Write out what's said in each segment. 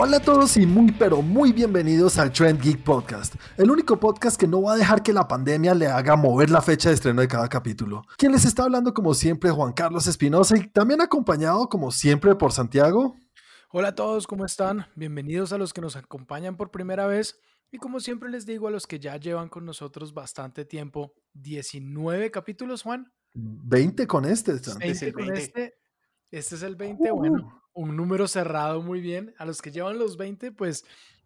Hola a todos y muy pero muy bienvenidos al Trend Geek Podcast, el único podcast que no va a dejar que la pandemia le haga mover la fecha de estreno de cada capítulo. Quien les está hablando como siempre Juan Carlos Espinosa y también acompañado como siempre por Santiago. Hola a todos, ¿cómo están? Bienvenidos a los que nos acompañan por primera vez y como siempre les digo a los que ya llevan con nosotros bastante tiempo, 19 capítulos Juan. 20 con este. 20 con este. Este es el 20, bueno, un número cerrado muy bien. A los que llevan los 20, pues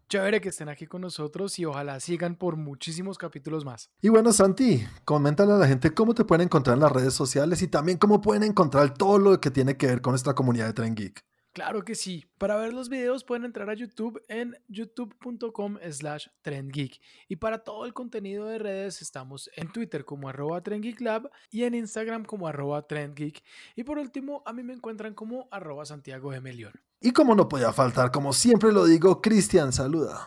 chévere que estén aquí con nosotros y ojalá sigan por muchísimos capítulos más. Y bueno, Santi, coméntale a la gente cómo te pueden encontrar en las redes sociales y también cómo pueden encontrar todo lo que tiene que ver con nuestra comunidad de Tren Geek. Claro que sí. Para ver los videos pueden entrar a YouTube en youtube.com slash trendgeek. Y para todo el contenido de redes estamos en Twitter como arroba trendgeeklab y en Instagram como arroba trendgeek. Y por último, a mí me encuentran como arroba Santiago de Melión. Y como no podía faltar, como siempre lo digo, Cristian, saluda.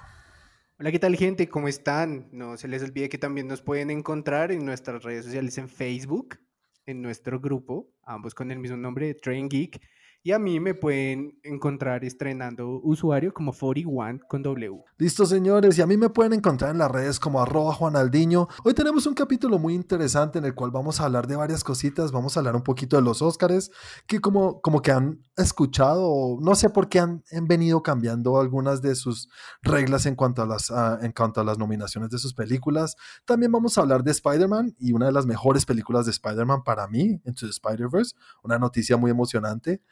Hola, ¿qué tal gente? ¿Cómo están? No se les olvide que también nos pueden encontrar en nuestras redes sociales en Facebook, en nuestro grupo, ambos con el mismo nombre de Train Geek y a mí me pueden encontrar estrenando usuario como 41 con W. Listo, señores. Y a mí me pueden encontrar en las redes como arroba juanaldiño. Hoy tenemos un capítulo muy interesante en el cual vamos a hablar de varias cositas. Vamos a hablar un poquito de los Óscares, que como, como que han escuchado, no sé por qué han, venido cambiando algunas de sus reglas en cuanto, a las, en cuanto a las nominaciones de sus películas. También vamos a hablar de Spider-Man y una de las mejores películas de Spider-Man para mí, Into the Spider-Verse. Una noticia muy emocionante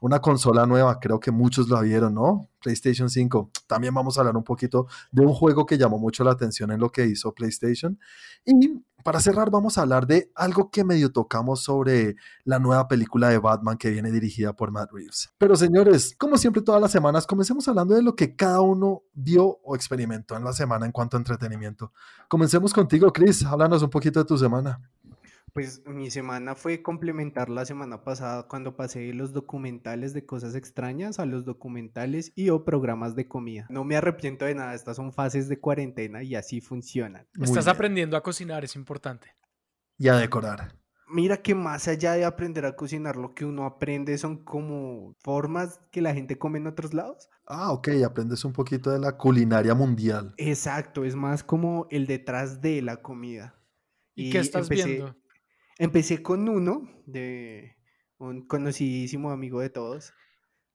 una consola nueva, creo que muchos la vieron, ¿no? PlayStation 5. También vamos a hablar un poquito de un juego que llamó mucho la atención en lo que hizo PlayStation. Y para cerrar vamos a hablar de algo que medio tocamos sobre la nueva película de Batman que viene dirigida por Matt Reeves. Pero señores, como siempre todas las semanas, comencemos hablando de lo que cada uno vio o experimentó en la semana en cuanto a entretenimiento. Comencemos contigo, Chris. Háblanos un poquito de tu semana. Pues mi semana fue complementar la semana pasada cuando pasé los documentales de cosas extrañas a los documentales y o programas de comida. No me arrepiento de nada, estas son fases de cuarentena y así funcionan. Estás aprendiendo a cocinar, es importante. Y a decorar. Mira que más allá de aprender a cocinar, lo que uno aprende son como formas que la gente come en otros lados. Ah, ok, aprendes un poquito de la culinaria mundial. Exacto, es más como el detrás de la comida. ¿Y, qué estás viendo? Empecé con uno de un conocidísimo amigo de todos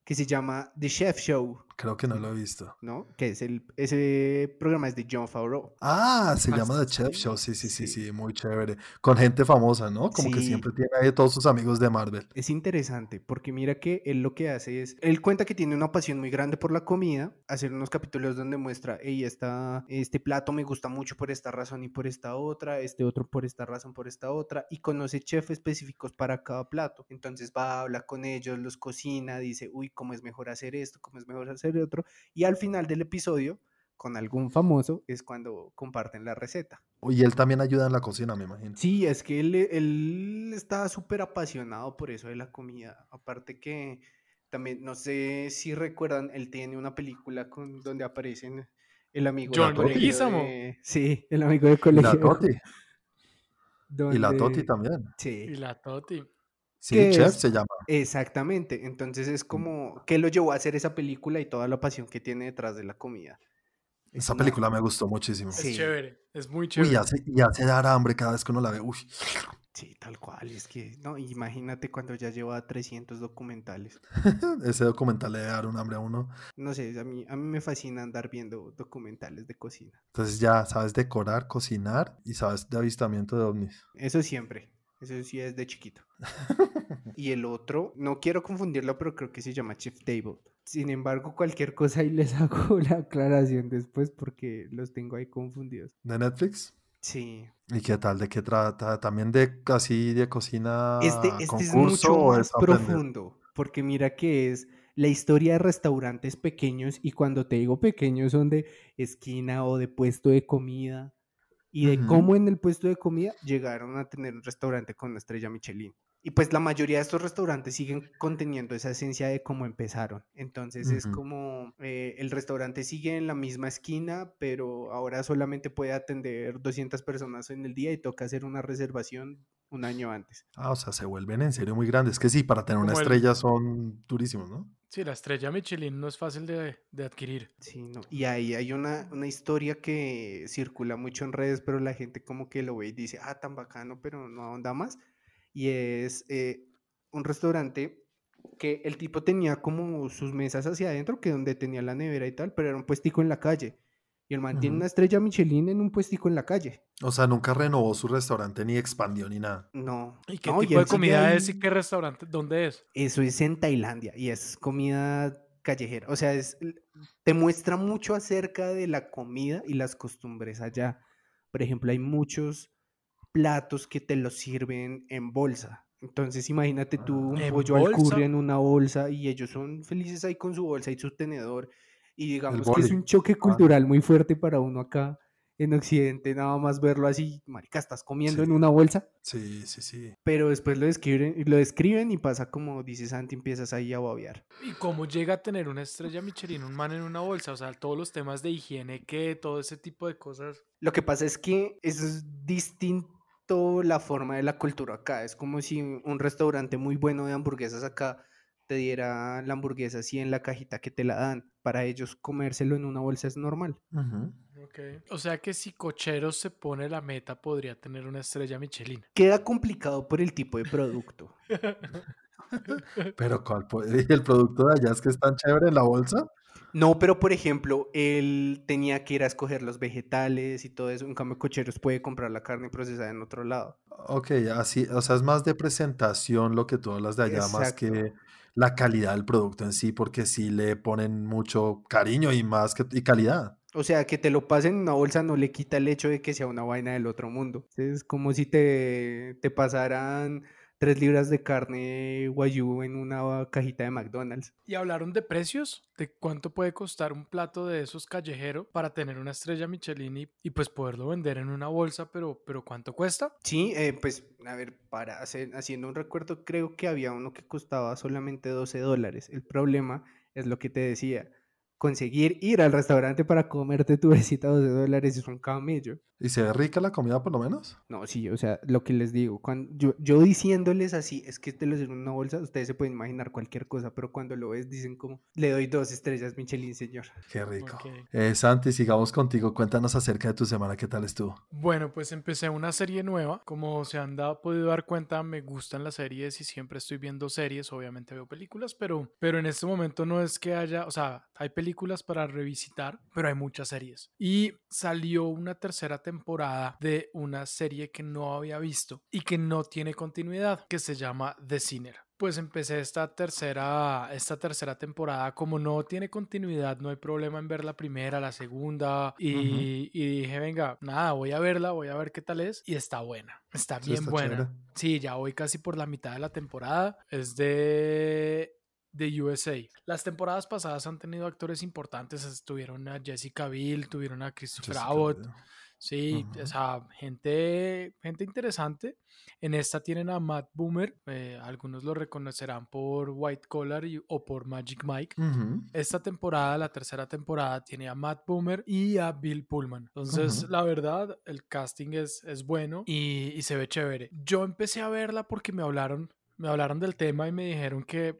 que se llama The Chef Show. Creo que no lo he visto. ¿No? Que es el, ese programa es de John Favreau. Ah, se llama The Chef Show. Sí, sí, sí, sí, muy chévere. Con gente famosa, ¿no? Como que siempre tiene ahí todos sus amigos de Marvel. Es interesante porque mira que él lo que hace es, él cuenta que tiene una pasión muy grande por la comida, hacer unos capítulos donde muestra, hey, esta, este plato me gusta mucho por esta razón y por esta otra, este otro por esta razón, por esta otra, y conoce chefs específicos para cada plato. Entonces va, habla con ellos, los cocina, dice, uy, cómo es mejor hacer esto, cómo es mejor hacer otro. Y al final del episodio, con algún famoso, es cuando comparten la receta. Y él también ayuda en la cocina, me imagino. Sí, es que él, él está súper apasionado por eso de la comida. Aparte que también, no sé si recuerdan, él tiene una película con, donde aparecen el amigo John de Sí, el amigo de colegio. Y la Toti. Y la Toti también. Sí. Y la Toti. Sí, Chef se llama. Exactamente. Entonces es como, ¿qué lo llevó a hacer esa película y toda la pasión que tiene detrás de la comida? esa película me gustó muchísimo. Es chévere, es muy chévere. Uy, hace, y hace dar hambre cada vez que uno la ve. Uy. Sí, tal cual. Es que, no, imagínate cuando ya lleva 300 documentales. Ese documental le debe dar un hambre a uno. No sé, a mí, a mí me fascina andar viendo documentales de cocina. Entonces ya sabes decorar, cocinar y sabes de avistamiento de ovnis. Eso siempre. Eso sí es de chiquito. y el otro, no quiero confundirlo, pero creo que se llama Chief Table. Sin embargo, cualquier cosa ahí les hago la aclaración después porque los tengo ahí confundidos. ¿De Netflix? Sí. ¿Y qué tal? ¿De qué trata? ¿También de casi de cocina? Este, este es mucho más profundo, porque mira que es la historia de restaurantes pequeños, y cuando te digo pequeños son de esquina o de puesto de comida, y de cómo en el puesto de comida llegaron a tener un restaurante con una estrella Michelin. Y pues la mayoría de estos restaurantes siguen conteniendo esa esencia de cómo empezaron. Entonces es como eh, el restaurante sigue en la misma esquina, pero ahora solamente puede atender 200 personas en el día y toca hacer una reservación un año antes. Ah, o sea, se vuelven en serio muy grandes. Que sí, para tener una el- estrella son durísimos, ¿no? Sí, la estrella Michelin no es fácil de, de adquirir. Sí, no. Y ahí hay una, una historia que circula mucho en redes, pero la gente como que lo ve y dice, ah, tan bacano, pero no ahonda más. Y es eh, un restaurante que el tipo tenía como sus mesas hacia adentro, que donde tenía la nevera y tal, pero era un puestico en la calle. Y el man tiene Ujú. una estrella Michelin en un puestico en la calle. O sea, nunca renovó su restaurante ni expandió ni nada. No. ¿Y qué no, tipo él de comida es y qué restaurante? ¿Dónde es? Eso es en Tailandia y es comida callejera. O sea, es, te muestra mucho acerca de la comida y las costumbres allá. Por ejemplo, hay muchos platos que te los sirven en bolsa. Entonces, imagínate tú un ¿En pollo al curry en una bolsa y ellos son felices ahí con su bolsa y su tenedor. Y digamos que es un choque cultural muy fuerte para uno acá en Occidente, nada más verlo así, marica, estás comiendo en una bolsa Sí, sí, sí. pero después lo describen, lo describen y pasa como dice Santi, empiezas ahí a babear. ¿Y cómo llega a tener una estrella Michelin, un man en una bolsa? O sea, todos los temas de higiene, que todo ese tipo de cosas. Lo que pasa es que es distinto la forma de la cultura acá. Es como si un restaurante muy bueno de hamburguesas acá te diera la hamburguesa así en la cajita que te la dan. Para ellos comérselo en una bolsa es normal. Ujú. Ok. O sea que si Cocheros se pone la meta, podría tener una estrella Michelin. Queda complicado por el tipo de producto. Pero ¿cuál el producto de allá es que es tan chévere en la bolsa? No, pero por ejemplo, él tenía que ir a escoger los vegetales y todo eso. En cambio, Cocheros puede comprar la carne procesada en otro lado. Ok, así, o sea, es más de presentación lo que tú hablas de allá, más que la calidad del producto en sí, porque sí le ponen mucho cariño y más que y calidad. O sea, que te lo pasen en una bolsa no le quita el hecho de que sea una vaina del otro mundo. Es como si te, te pasaran tres libras de carne guayú en una cajita de McDonald's. ¿Y hablaron de precios? ¿De cuánto puede costar un plato de esos callejero para tener una estrella Michelin y, y, pues poderlo vender en una bolsa? Pero, pero ¿cuánto cuesta? Sí, eh, pues a ver, para hacer, haciendo un recuerdo, creo que había uno que costaba solamente 12 dólares. El problema es lo que te decía. Conseguir ir al restaurante para comerte tu besita de 12 dólares es un camello. ¿Y se ve rica la comida por lo menos? No, sí, o sea, lo que les digo, cuando yo, yo diciéndoles así, es que te lo sirven en una bolsa, ustedes se pueden imaginar cualquier cosa, pero cuando lo ves dicen como, le doy dos estrellas Michelin, señor. Qué rico. Ok. Eh, Santi, sigamos contigo. Cuéntanos acerca de tu semana. ¿Qué tal estuvo? Bueno, pues empecé una serie nueva. Como se han dado, podido dar cuenta, me gustan las series y siempre estoy viendo series. Obviamente veo películas, pero, pero en este momento no es que haya, o sea, hay películas para revisitar, pero hay muchas series. Y salió una tercera temporada de una serie que no había visto y que no tiene continuidad, que se llama The Sinner. Pues empecé esta tercera, esta tercera temporada. Como no tiene continuidad, no hay problema en ver la primera, la segunda. Y, Ujú. y dije, venga, nada, voy a verla, voy a ver qué tal es. Y está buena, está Sí, bien está buena. chévere. Sí, ya voy casi por la mitad de la temporada. Es de de USA. Las temporadas pasadas han tenido actores importantes. Estuvieron a Jessica Biel, tuvieron a Christopher Jessica Abbott. Sí, o sea, gente, gente interesante. En esta tienen a Matt Boomer. eh, algunos lo reconocerán por White Collar y- o por Magic Mike. Esta temporada, la tercera temporada, tiene a Matt Boomer y a Bill Pullman. Entonces, Ujú. la verdad, el casting es, es bueno y, y se ve chévere. Yo empecé a verla porque me hablaron, me hablaron del tema y me dijeron que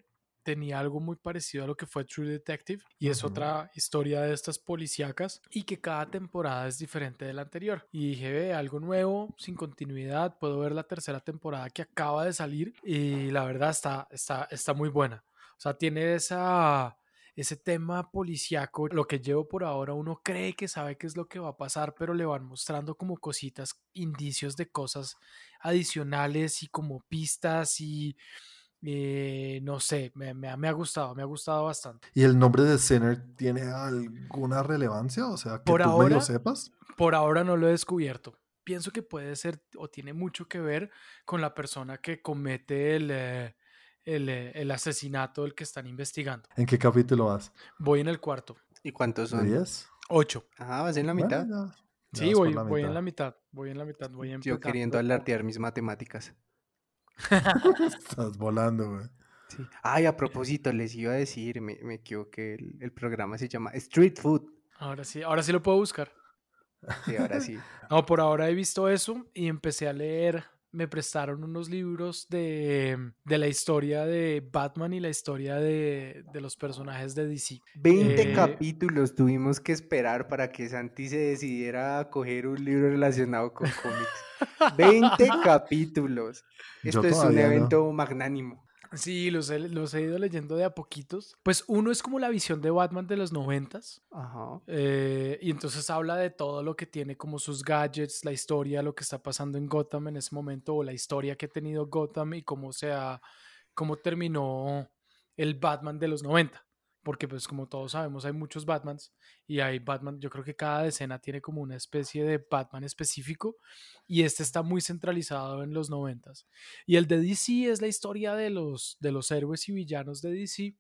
tenía algo muy parecido a lo que fue True Detective y es otra historia de estas policíacas y que cada temporada es diferente de la anterior. Y dije, ve, algo nuevo, sin continuidad, puedo ver la tercera temporada que acaba de salir y la verdad está, está, está muy buena. O sea, tiene esa, ese tema policíaco. Lo que llevo por ahora, uno cree que sabe qué es lo que va a pasar, pero le van mostrando como cositas, indicios de cosas adicionales y como pistas y eh, no sé, me, me ha- me ha gustado, me ha gustado bastante. ¿Y el nombre de Sinner tiene alguna relevancia? O sea, que Por tú medio ahora- sepas. Por ahora no lo he descubierto. Pienso que puede ser o tiene mucho que ver con la persona que comete el, eh, el, eh, el asesinato del que están investigando. ¿En qué capítulo vas? Voy en el cuarto. ¿Y cuántos ¿De son? 10? Ocho. Ah, vas en la Bueno, mitad. ya- ya Sí, voy, la voy en la mitad. Voy en la mitad. Voy Yo empezando queriendo alardear mis matemáticas. Estás volando, güey. Sí. Ay, a propósito, les iba a decir, me, me equivoqué, el, el programa se llama Street Food. Ahora sí, ahora sí lo puedo buscar. Sí, ahora sí. No, por ahora he visto eso y empecé a leer. Me prestaron unos libros de, de la historia de Batman y la historia de, de los personajes de DC. 20 Eh, capítulos tuvimos que esperar para que Santi se decidiera a coger un libro relacionado con cómics. 20 capítulos. Esto es un no. evento magnánimo. Sí, los he, los he ido leyendo de a poquitos. Pues uno es como la visión de Batman de los noventas. Ajá. eh, y entonces habla de todo lo que tiene como sus gadgets, la historia, lo que está pasando en Gotham en ese momento, o la historia que ha tenido Gotham y cómo se ha- cómo terminó el Batman de los 90. Porque pues como todos sabemos hay muchos Batmans y hay Batman, yo creo que cada escena tiene como una especie de Batman específico y este está muy centralizado en los 90. Y el de DC es la historia de los, de los héroes y villanos de DC.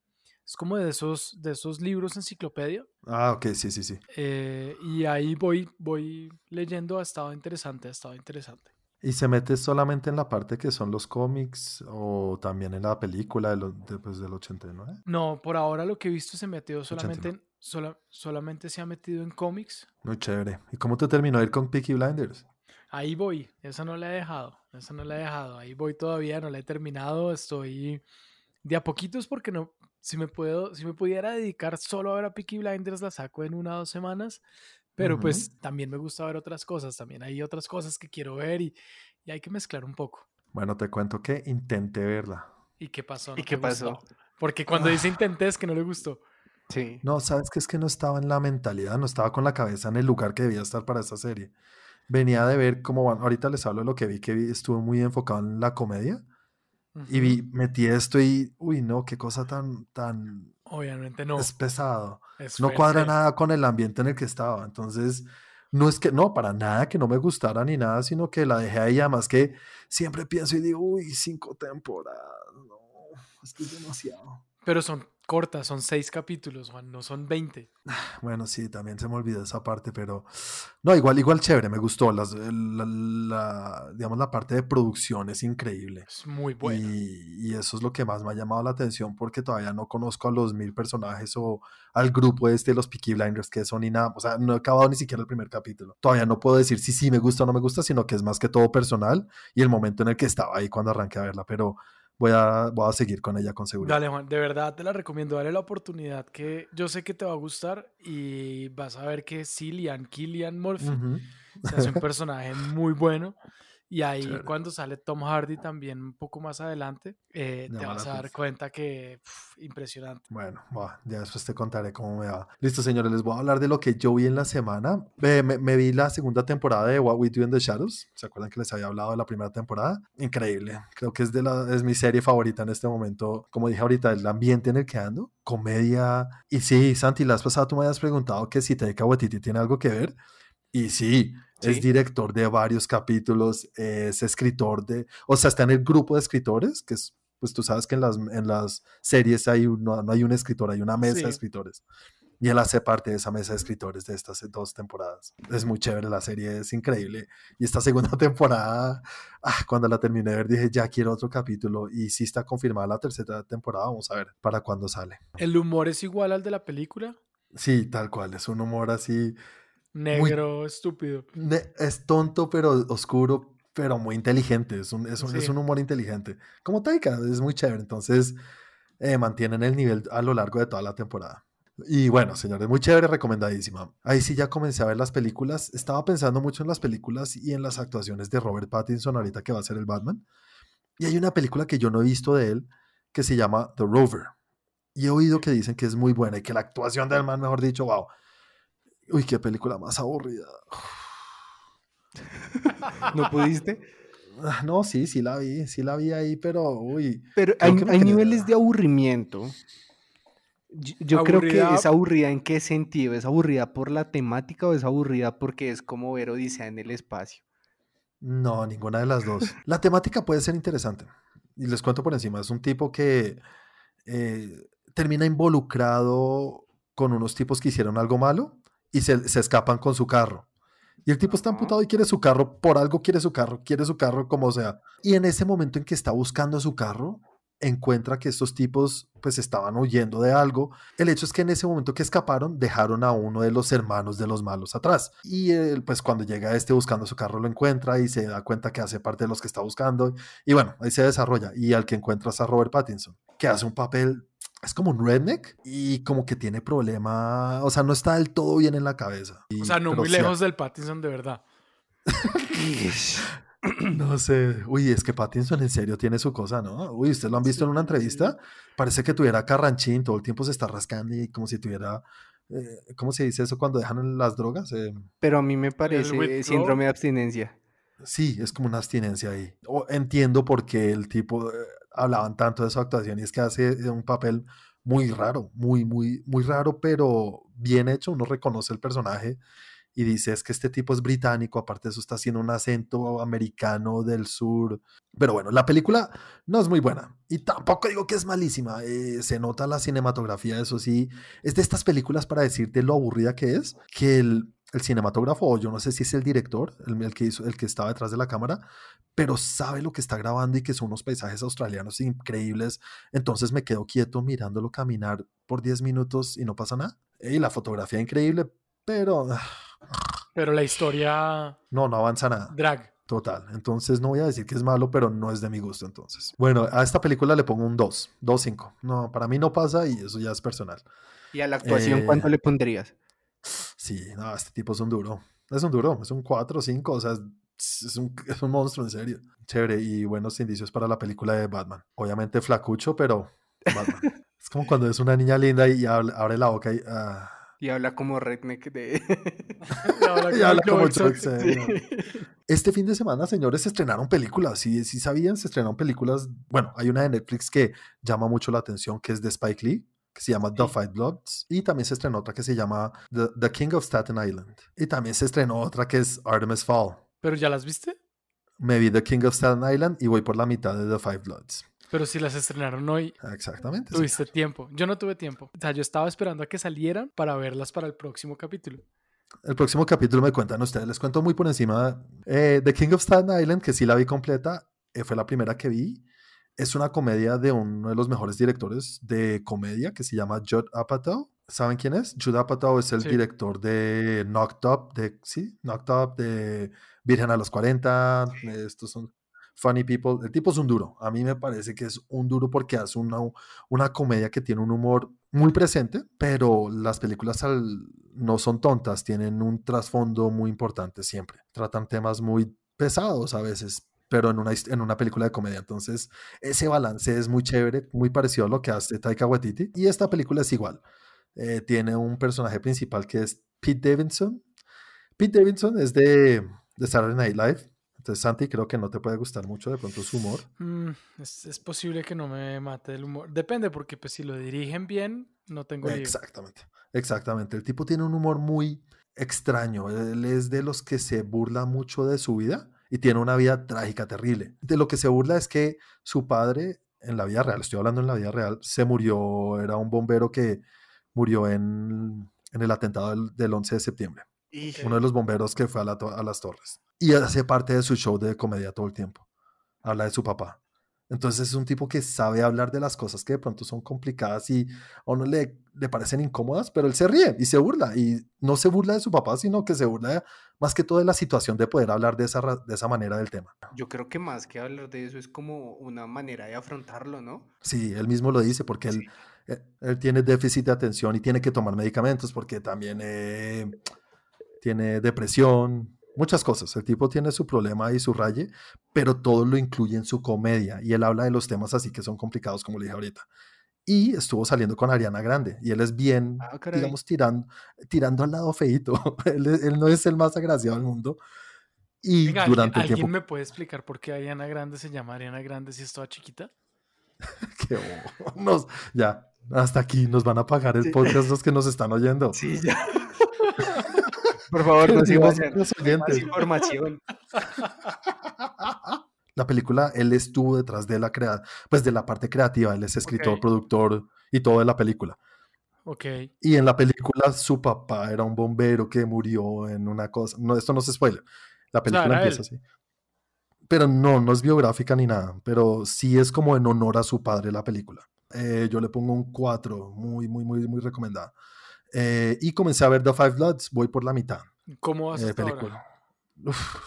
Es como de esos, de esos libros enciclopedia. Ah, ok, sí, sí, sí. eh, y ahí voy, voy leyendo, ha estado interesante, ha estado interesante. ¿Y se mete solamente en la parte que son los cómics o también en la película de lo- de, pues, del 89? No, por ahora lo que he visto se metió solamente, 89. en- sola- solamente se ha metido en cómics. Muy chévere. ¿Y cómo te terminó ir con Peaky Blinders? Ahí voy, esa no la he dejado, esa no la he dejado, ahí voy todavía, no la he terminado, estoy de a poquitos porque no, si me puedo, si me pudiera dedicar solo a ver a Peaky Blinders la saco en una o dos semanas, pero pues también me gusta ver otras cosas, también hay otras cosas que quiero ver y, y hay que mezclar un poco. Bueno, te cuento que intenté verla. ¿Y qué pasó? ¿Y ¿No qué gustó? pasó? Porque cuando dice intenté es que no le gustó. Sí. No, sabes que es que no estaba en la mentalidad, no estaba con la cabeza en el lugar que debía estar para esta serie. Venía de ver cómo van, ahorita les hablo de lo que vi, que vi, estuve muy enfocado en la comedia y vi, metí esto y, uy, no, qué cosa tan, tan, Obviamente no. es pesado. es No cuadra nada con el ambiente en el que estaba. Entonces, no es que, no, para nada que no me gustara ni nada, sino que la dejé ahí. Además que siempre pienso y digo, uy, cinco temporadas. No, es que es demasiado. Pero son cortas, son seis capítulos, Juan, no son 20. Bueno, sí, también se me olvidó esa parte, pero no, igual, igual chévere, me gustó. Las, la, la- digamos, la parte de producción es increíble. Es muy bueno. Y, y eso es lo que más me ha llamado la atención porque todavía no conozco a los mil personajes o al grupo este de los Peaky Blinders que son y nada. O sea, no he acabado ni siquiera el primer capítulo. Todavía no puedo decir si sí me gusta o no me gusta, sino que es más que todo personal y el momento en el que estaba ahí cuando arranqué a verla. Pero voy a, voy a seguir con ella con seguridad. Dale, Juan, de verdad te la recomiendo. Dale la oportunidad que yo sé que te va a gustar y vas a ver que Cillian, Killian Murphy, Ujú. se hace un personaje muy bueno. Y ahí Chévere. cuando sale Tom Hardy también un poco más adelante, eh, te vas a dar atención. cuenta que impresionante. Bueno, ya después te contaré cómo me va. Listo, señores, les voy a hablar de lo que yo vi en la semana. Eh, me, me vi la segunda temporada de What We Do in the Shadows. ¿Se acuerdan que les había hablado de la primera temporada? Increíble. Creo que es, de la, es mi serie favorita en este momento. Como dije ahorita, el ambiente en el que ando, comedia. Y sí, Santi, la vez pasada tú me habías preguntado que si Taika Waititi tiene algo que ver. Y sí, es director de varios capítulos, es escritor de, o sea, está en el grupo de escritores, que es, pues tú sabes que en las, en las series hay no, no hay un escritor, hay una mesa Sí. de escritores. Y él hace parte de esa mesa de escritores de estas dos temporadas. Es muy chévere, la serie es increíble. Y esta segunda temporada, ah, cuando la terminé de ver, dije, ya quiero otro capítulo. Y sí está confirmada la tercera temporada, vamos a ver para cuándo sale. ¿El humor es igual al de la película? Sí, tal cual, es un humor así, Negro, estúpido. Ne- Es tonto, pero oscuro, pero muy inteligente. Es un, es un, es un humor inteligente. Como Taika, es muy chévere. Entonces, eh, mantienen el nivel a lo largo de toda la temporada. Y bueno, señores, muy chévere, recomendadísima. Ahí sí ya comencé a ver las películas. Estaba pensando mucho en las películas y en las actuaciones de Robert Pattinson ahorita que va a ser el Batman. Y hay una película que yo no he visto de él que se llama The Rover. Y he oído que dicen que es muy buena y que la actuación del man, mejor dicho, wow. Uy, qué película más aburrida. ¿No pudiste? Ah, No, sí, sí la vi, sí la vi ahí, pero uy, Pero hay, niveles de aburrimiento. Yo, yo creo que es aburrida en qué sentido. ¿Es aburrida por la temática o es aburrida porque es como ver Odisea en el espacio? no, ninguna de las dos. La temática puede ser interesante. Y les cuento por encima, es un tipo que eh, termina involucrado con unos tipos que hicieron algo malo y se, se escapan con su carro. Y el tipo está amputado y quiere su carro, por algo quiere su carro, quiere su carro como sea. Y en ese momento en que está buscando su carro, encuentra que estos tipos pues estaban huyendo de algo. El hecho es que en ese momento que escaparon dejaron a uno de los hermanos de los malos atrás. Y él pues cuando llega este buscando su carro lo encuentra y se da cuenta que hace parte de los que está buscando. Y bueno, ahí se desarrolla. Y al que encuentra es a Robert Pattinson, que hace un papel es como un redneck y como que tiene problema, o sea, no está del todo bien en la cabeza. o sea, no muy lejos del Pattinson de verdad. No sé. Uy, es que Pattinson en serio tiene su cosa, ¿no? Uy, ¿ustedes lo han visto en una entrevista? Parece que tuviera carranchín, todo el tiempo se está rascando y como si tuviera... Eh, ¿Cómo se dice eso cuando dejan las drogas? Eh, Pero a mí me parece síndrome de abstinencia. Sí, es como una abstinencia ahí. O, entiendo por qué el tipo... Eh, hablaban tanto de su actuación y es que hace un papel muy raro, muy, muy, muy raro, pero bien hecho. Uno reconoce el personaje y dice es que este tipo es británico, aparte de eso está haciendo un acento americano del sur. Pero bueno, la película no es muy buena y tampoco digo que es malísima, eh, se nota la cinematografía, eso sí, es de estas películas para decirte lo aburrida que es, que el, el cinematógrafo, o yo no sé si es el director, el, el, que hizo, el que estaba detrás de la cámara, pero sabe lo que está grabando y que son unos paisajes australianos increíbles. Entonces me quedo quieto mirándolo caminar por 10 minutos y no pasa nada. Y la fotografía increíble, pero ah, pero la historia. No, no avanza nada. Drag. Total. Entonces no voy a decir que es malo, pero no es de mi gusto entonces. Bueno, a esta película le pongo un 2, 2-5. No, para mí no pasa y eso ya es personal. ¿Y a la actuación cuánto eh, le pondrías? Sí, no, este tipo es un duro. Es un duro, es un 4 5, o sea, es un, es un monstruo en serio. Chévere y buenos indicios para la película de Batman. Obviamente flacucho, pero Batman. es como cuando es una niña linda y abre, la boca y... Uh, y habla como redneck de... y habla, como Este fin de semana, señores, se estrenaron películas. Si, si sabían, se estrenaron películas. Bueno, hay una de Netflix que llama mucho la atención, que es de Spike Lee, que se llama The Fight Bloods. Y también se estrenó otra que se llama The, The King of Staten Island. Y también se estrenó otra que es Artemis Fall. ¿Pero ya las viste? Me vi The King of Staten Island y voy por la mitad de The Five Bloods. Pero si las estrenaron hoy, Exactamente. tuviste tiempo. Yo no tuve tiempo. O sea, yo estaba esperando a que salieran para verlas para el próximo capítulo. El próximo capítulo me cuentan ustedes. Les cuento muy por encima. Eh, The King of Staten Island, que sí la vi completa, eh, fue la primera que vi. Es una comedia de uno de los mejores directores de comedia que se llama Judd Apatow. ¿Saben quién es? Judd Apatow es el director de Knocked Up, de, sí, Knocked Up, de Virgen a los 40. Estos son Funny People. El tipo es un duro. A mí me parece que es un duro porque hace una, una comedia que tiene un humor muy presente, pero las películas no son tontas, tienen un trasfondo muy importante siempre. Tratan temas muy pesados a veces, pero en una, en una película de comedia. Entonces, ese balance es muy chévere, muy parecido a lo que hace Taika Waititi. Y esta película es igual. Eh, tiene un personaje principal que es Pete Davidson. Pete Davidson es de, de Saturday Night Live entonces, Santi, creo que no te puede gustar mucho de pronto su humor. Mm, es, posible que no me mate el humor. Depende, porque pues si lo dirigen bien, no tengo Exactamente, exactamente. El tipo tiene un humor muy extraño. Él es de los que se burla mucho de su vida y tiene una vida trágica, terrible. De lo que se burla es que su padre, en la vida real, estoy hablando en la vida real, se murió, era un bombero que murió en, el atentado del, del 11 de septiembre. Uno de los bomberos que fue a, a, las torres. Y hace parte de su show de comedia todo el tiempo. Habla de su papá. Entonces es un tipo que sabe hablar de las cosas que de pronto son complicadas y a uno le, le parecen incómodas, pero él se ríe y se burla. Y no se burla de su papá, sino que se burla más que todo de la situación de poder hablar de esa, de esa manera del tema. Yo creo que más que hablar de eso es como una manera de afrontarlo, ¿no? Sí, él mismo lo dice porque él, eh, él, tiene déficit de atención y tiene que tomar medicamentos porque también... Eh, tiene depresión, muchas cosas. El tipo tiene su problema y su raye, pero todo lo incluye en su comedia y él habla de los temas así que son complicados, como le dije ahorita. Y estuvo saliendo con Ariana Grande y él es bien, ah, digamos, tirando, tirando al lado feito. él, no es el más agraciado del mundo. Y durante el tiempo... me puede explicar por qué Ariana Grande se llama Ariana Grande si es toda chiquita? Qué nos, ya, hasta aquí nos van a pagar el podcast los que nos están oyendo. Sí, ya. Por favor, nos más información. La película, él estuvo detrás de la crea pues de la parte creativa, él es escritor, productor y todo de la película. Ok. Y en la película su papá era un bombero que murió en una cosa. No, esto no se spoiler. La película empieza así. Pero no, no es biográfica ni nada. Pero sí es como en honor a su padre la película. Eh, yo le pongo un 4, muy, muy, muy, muy recomendada. Eh, y comencé a ver The Five Bloods, voy por la mitad. ¿Cómo vas eh, hasta ahora?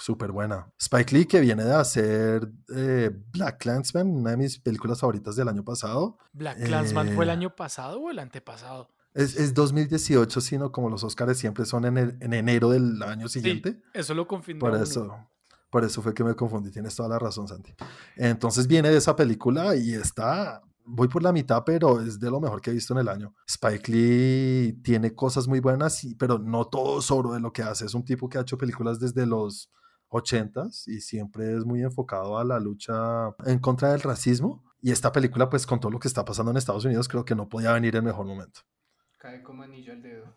Súper buena. Spike Lee, que viene de hacer eh, Black Clansman, una de mis películas favoritas del año pasado. ¿Black Clansman fue el Eh, año pasado o el antepasado? Es, es 2018, sino como los Oscars siempre son en, el- en enero del año siguiente. Eso lo confirmó. Por eso, por eso fue que me confundí. Tienes toda la razón, Santi. Entonces viene de esa película y está. Voy por la mitad, pero es de lo mejor que he visto en el año. Spike Lee tiene cosas muy buenas, pero no todo sobre lo que hace. Es un tipo que ha hecho películas desde los 80s y siempre es muy enfocado a la lucha en contra del racismo. Y esta película, pues con todo lo que está pasando en Estados Unidos, creo que no podía venir en mejor momento. Cae como anillo al dedo.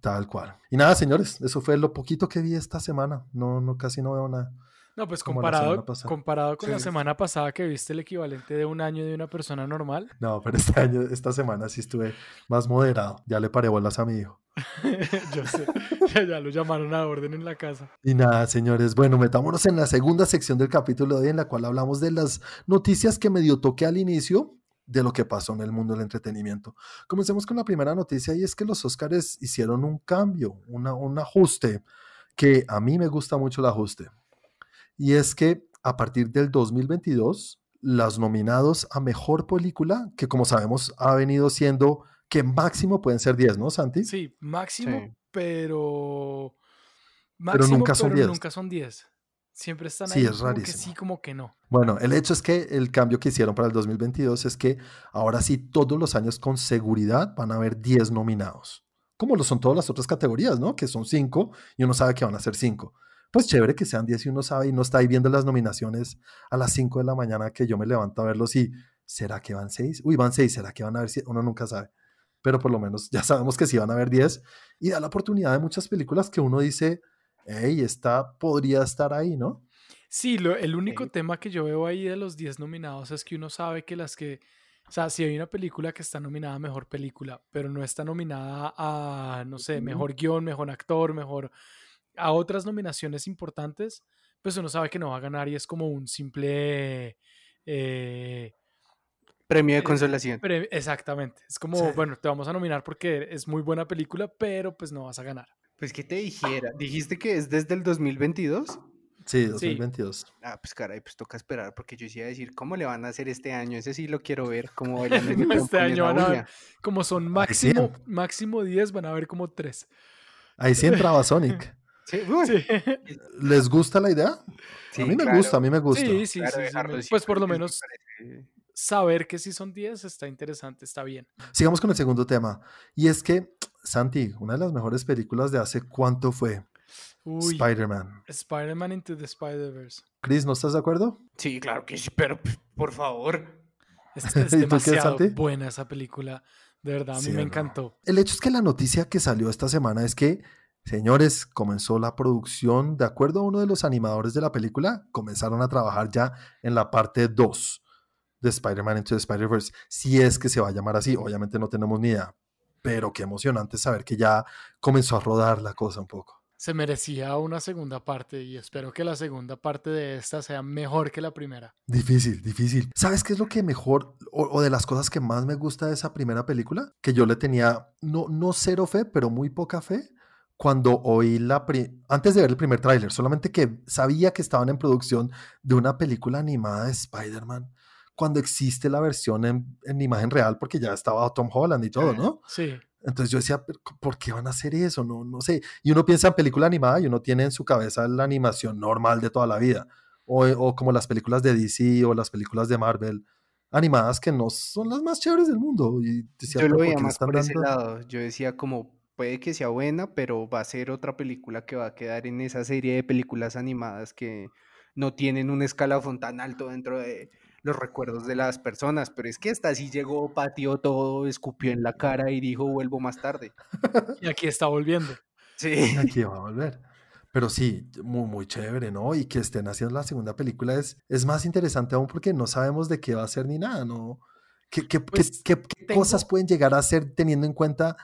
Tal cual. Y nada, señores, eso fue lo poquito que vi esta semana. No, no, casi no veo nada. No, pues comparado, comparado con la semana pasada que viste el equivalente de un año de una persona normal. No, pero este año, esta semana sí estuve más moderado. Ya le paré bolas a mi hijo. Yo sé, ya, ya lo llamaron a orden en la casa. Y nada, señores, bueno, metámonos en la segunda sección del capítulo de hoy, en la cual hablamos de las noticias que medio toqué al inicio de lo que pasó en el mundo del entretenimiento. Comencemos con la primera noticia y es que los Oscars hicieron un cambio, una- un ajuste, que a mí me gusta mucho el ajuste. Y es que a partir del 2022, las nominados a mejor película, que como sabemos ha venido siendo que máximo pueden ser 10, ¿no, Santi? Sí, máximo, Sí. pero. Máximo, nunca son pero 10. nunca son 10. Siempre están Sí, ahí. es como que rarísimo. sí, como que no. Bueno, el hecho es que el cambio que hicieron para el 2022 es que ahora sí todos los años con seguridad van a haber 10 nominados, como lo son todas las otras categorías, ¿no? Que son 5 y uno sabe que van a ser 5. Pues chévere que sean 10 y uno sabe y no está ahí viendo las nominaciones a las 5 de la mañana que yo me levanto a verlos y ¿será que van 6? Uy, van 6, ¿será que van a ver 7? Uno nunca sabe. Pero por lo menos ya sabemos que sí van a haber 10 y da la oportunidad de muchas películas que uno dice, hey, esta podría estar ahí, ¿no? Sí, lo- el único tema que yo veo ahí de los 10 nominados es que uno sabe que las que. O sea, si hay una película que está nominada a mejor película, pero no está nominada a, no sé, mejor guion, mejor actor, mejor. A otras nominaciones importantes, pues uno sabe que no va a ganar y es como un simple. eh, Premio de Eh, consolación. pre- exactamente. Es como, Sí. bueno, te vamos a nominar porque es muy buena película, pero pues no vas a ganar. Pues que te dijera, dijiste que es desde el 2022. Sí, 2022. Ah, pues caray, pues toca esperar porque yo sí iba a decir, ¿cómo le van a hacer este año? Ese sí lo quiero ver, cómo Este año van a ver como son máximo, máximo 10, van a ver como 3. Ahí sí entraba Sonic. Sí, Sí, ¿Les gusta la idea? sí, a mí me claro, gusta, a mí me gusta. sí, sí, claro, sí, sí, Pues por lo menos saber que si son 10 está interesante, está bien. Sigamos con el segundo tema. Y es que, Santi, una de las mejores películas de hace cuánto fue Spider-Man. Spider-Man Into the Spider-Verse. Chris, ¿no estás de acuerdo? Sí, claro que sí, pero por favor. Es, ¿Y es qué, demasiado Santi? buena esa película. De verdad, a mí Sí, me ¿no? encantó. El hecho es que la noticia que salió esta semana es que, señores, comenzó la producción, de acuerdo a uno de los animadores de la película, comenzaron a trabajar ya en la parte 2 de Spider-Man Into the Spider-Verse. Si es que se va a llamar así, obviamente no tenemos ni idea. Pero qué emocionante saber que ya comenzó a rodar la cosa un poco. Se merecía una segunda parte y espero que la segunda parte de esta sea mejor que la primera. Difícil, difícil. ¿Sabes qué es lo que mejor o, o de las cosas que más me gusta de esa primera película? Que yo le tenía no, no cero fe, pero muy poca fe cuando oí la... antes de ver el primer tráiler, solamente que sabía que estaban en producción de una película animada de Spider-Man cuando existe la versión en, en imagen real porque ya estaba Tom Holland y todo, ¿no? Sí, Entonces yo decía, "¿Pero ¿por qué van a hacer eso? No, no sé. Y uno piensa en película animada y uno tiene en su cabeza la animación normal de toda la vida. O, o como las películas de DC o las películas de Marvel, animadas que no son las más chéveres del mundo. Y decía, Yo lo "¿Pero por veía más por ese dando?". lado. Yo decía como, puede que sea buena, pero va a ser otra película que va a quedar en esa serie de películas animadas que no tienen un escalafón tan alto dentro de los recuerdos de las personas. Pero es que hasta así llegó, pateó todo, escupió en la cara y dijo, vuelvo más tarde. y aquí está volviendo. Sí. Y aquí va a volver. Pero sí, muy, muy chévere, ¿no? Y que estén haciendo la segunda película es, es más interesante aún porque no sabemos de qué va a ser ni nada, ¿no? ¿Qué, qué- qué- Pues, qué- qué tengo- cosas pueden llegar a ser teniendo en cuenta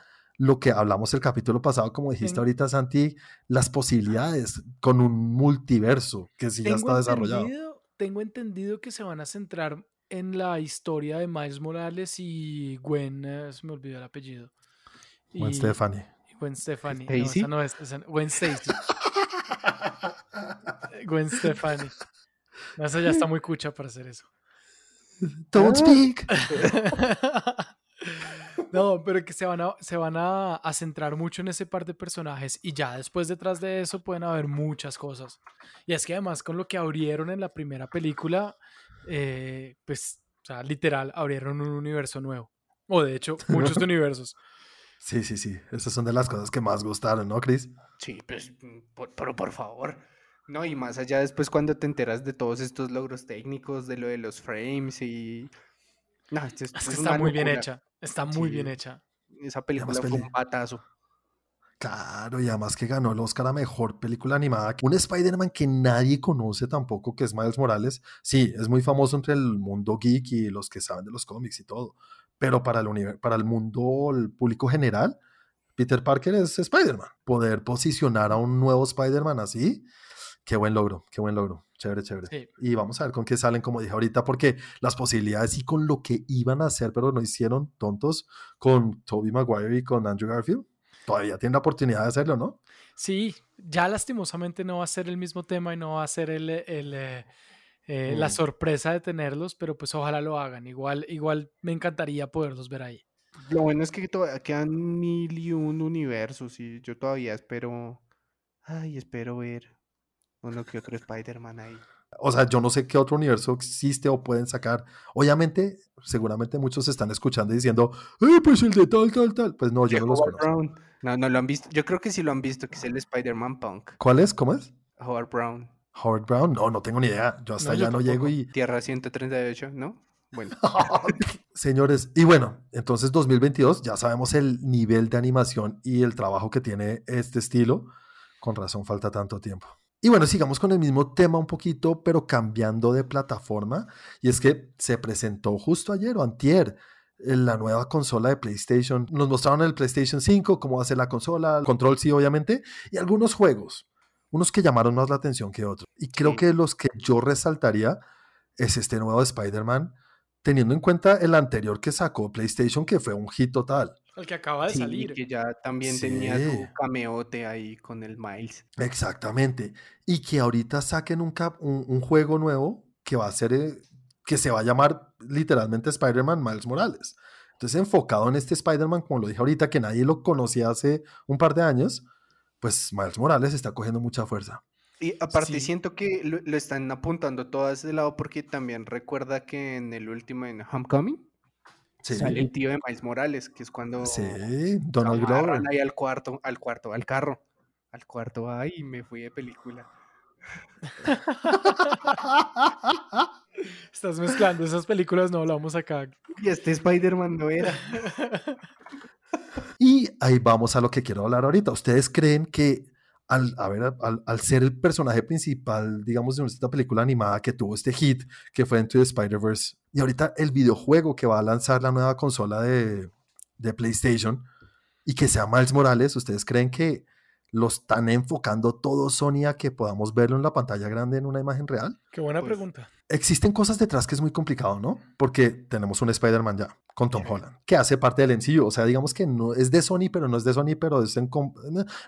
lo que hablamos el capítulo pasado, como dijiste ahorita, Santi, las posibilidades con un multiverso que sí ya está desarrollado? tengo entendido que se van a centrar en la historia de Miles Morales y Gwen, eh, se me olvidó el apellido. Gwen Y- Stefani. y Gwen Stefani. No, ¿Stacy? esa no es, esa Gwen Stacy. Gwen Stefani. No, esa ya está muy cucha para hacer eso. Don't speak. No, pero que se van, a, se van a, a centrar mucho en ese par de personajes y ya después detrás de eso pueden haber muchas cosas. Y es que además con lo que abrieron en la primera película, eh, pues, o sea, literal, abrieron un universo nuevo. O de hecho, muchos universos. Sí, sí, sí. Esas son de las cosas que más gustaron, ¿no, Chris? Sí, pues, por- pero por favor. No, y más allá después cuando te enteras de todos estos logros técnicos, de lo de los frames y... No, esto es, Es es que una está muy bien hecha. Está muy bien hecha. Esa película fue un patazo. Claro, y además que ganó el Oscar a Mejor Película Animada. Un Spider-Man que nadie conoce tampoco, que es Miles Morales. Sí, es muy famoso entre el mundo geek y los que saben de los cómics y todo. Pero para el, para el mundo, el público general, Peter Parker es Spider-Man. Poder posicionar a un nuevo Spider-Man así, qué buen logro, qué buen logro. Chévere, chévere. Sí. Y vamos a ver con qué salen, como dije ahorita, porque las posibilidades y con lo que iban a hacer, pero no hicieron tontos con Tobey Maguire y con Andrew Garfield, todavía tienen la oportunidad de hacerlo, ¿no? Sí, ya lastimosamente no va a ser el mismo tema y no va a ser el, el, eh, eh, la Mm. sorpresa de tenerlos, pero pues ojalá lo hagan. Igual, igual me encantaría poderlos ver ahí. Lo bueno es que todavía quedan mil y un universos y yo todavía espero... Ay, espero ver uno que otro Spider-Man ahí. O sea, yo no sé qué otro universo existe o pueden sacar. Obviamente, seguramente muchos están escuchando y diciendo, ¡eh, pues el de tal, tal, tal! Pues no, yo no los Howard conozco. Brown. No, no lo han visto. Yo creo que sí lo han visto, que es el Spider-Man Punk. ¿Cuál es? ¿Cómo es? Howard Brown. ¿Howard Brown? No, no tengo ni idea. Yo hasta No, yo allá no llego y... Tierra 138, ¿no? Bueno. Señores, y bueno, entonces 2022 ya sabemos el nivel de animación y el trabajo que tiene este estilo. Con razón falta tanto tiempo. Y bueno, sigamos con el mismo tema un poquito, pero cambiando de plataforma. Y es que se presentó justo ayer o antier eh, la nueva consola de PlayStation. Nos mostraron el PlayStation 5, cómo va a ser la consola, el control sí, obviamente, y algunos juegos, unos que llamaron más la atención que otros. Y creo que los que yo resaltaría es este nuevo Spider-Man, teniendo en cuenta el anterior que sacó PlayStation, que fue un hit total. El que acaba de Sí, salir. que ya también tenía su cameote ahí con el Miles. Exactamente. Y que ahorita saquen un, cap- un, un juego nuevo que va a ser, eh, que se va a llamar literalmente Spider-Man Miles Morales. Entonces, enfocado en este Spider-Man, como lo dije ahorita, que nadie lo conocía hace un par de años, pues Miles Morales está cogiendo mucha fuerza. Y aparte Sí. siento que lo, lo están apuntando todo a ese lado porque también recuerda que en el último, en Homecoming, Sí, sale el tío de Miles Morales, que es cuando sí, Donald Glover. ahí al cuarto, al cuarto, al carro. Al cuarto, ay, me fui de película. Estás mezclando esas películas, no hablamos acá. Y este Spider-Man no era. Y ahí vamos a lo que quiero hablar ahorita. ¿Ustedes creen que al, ver, al, al ser el personaje principal, digamos, de esta película animada que tuvo este hit, que fue Into the Spider-Verse, y ahorita el videojuego que va a lanzar la nueva consola de, de PlayStation y que sea Miles Morales, ¿ustedes creen que lo están enfocando todo Sony a que podamos verlo en la pantalla grande en una imagen real? Qué buena Pues, pregunta. Existen cosas detrás que es muy complicado, ¿no? Porque tenemos un Spider-Man ya con Tom Holland, que hace parte del MCU. O sea, digamos que no es de Sony, pero no es de Sony, pero es en com-